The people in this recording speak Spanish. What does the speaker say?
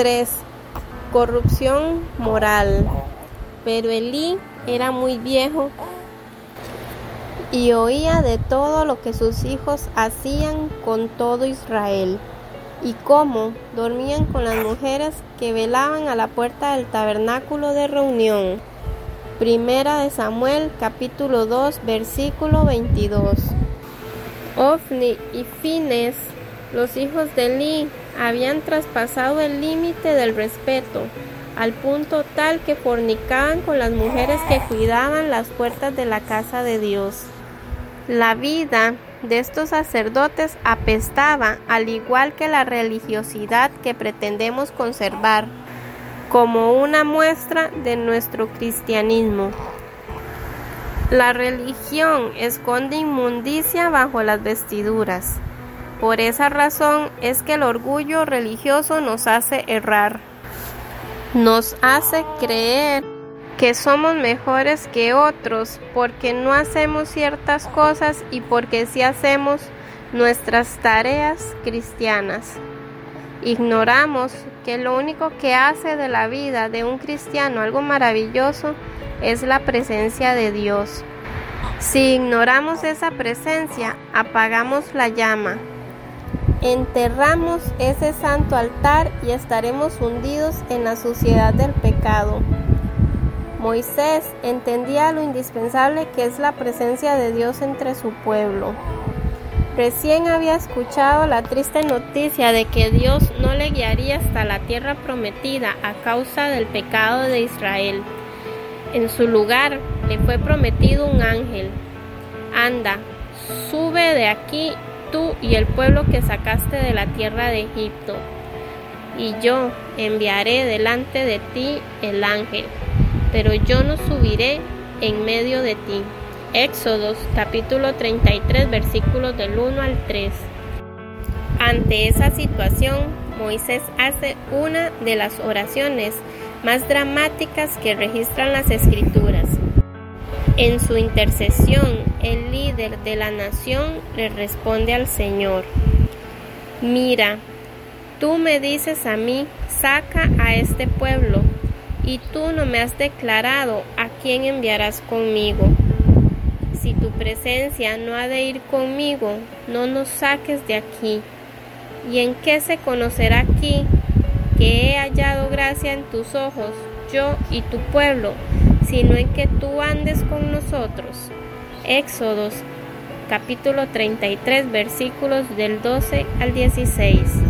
3. Corrupción moral. Pero Elí era muy viejo y oía de todo lo que sus hijos hacían con todo Israel y cómo dormían con las mujeres que velaban a la puerta del tabernáculo de reunión. Primera de Samuel capítulo 2 versículo 22. Ofni y Fines, los hijos de Eli, habían traspasado el límite del respeto, al punto tal que fornicaban con las mujeres que cuidaban las puertas de la casa de Dios. La vida de estos sacerdotes apestaba, al igual que la religiosidad que pretendemos conservar, como una muestra de nuestro cristianismo. La religión esconde inmundicia bajo las vestiduras. Por esa razón es que el orgullo religioso nos hace errar. Nos hace creer que somos mejores que otros porque no hacemos ciertas cosas y porque sí hacemos nuestras tareas cristianas. Ignoramos que lo único que hace de la vida de un cristiano algo maravilloso es la presencia de Dios. Si ignoramos esa presencia, apagamos la llama, enterramos ese santo altar y estaremos hundidos en la suciedad del pecado. Moisés entendía lo indispensable que es la presencia de Dios entre su pueblo. Recién había escuchado la triste noticia de que Dios no le guiaría hasta la tierra prometida a causa del pecado de Israel. En su lugar le fue prometido un ángel. Anda, sube de aquí tú y el pueblo que sacaste de la tierra de Egipto, y yo enviaré delante de ti el ángel pero yo no subiré en medio de ti. Éxodos capítulo 33 versículos del 1 al 3. Ante esa situación, Moisés hace una de las oraciones más dramáticas que registran las escrituras. En su intercesión, el líder de la nación le responde al Señor, mira, tú me dices a mí, saca a este pueblo y tú no me has declarado a quién enviarás conmigo. Si tu presencia no ha de ir conmigo, no nos saques de aquí. ¿Y en qué se conocerá aquí que he hallado gracia en tus ojos, yo y tu pueblo, sino en que tú andes con nosotros? Éxodos capítulo 33 versículos del 12 al 16.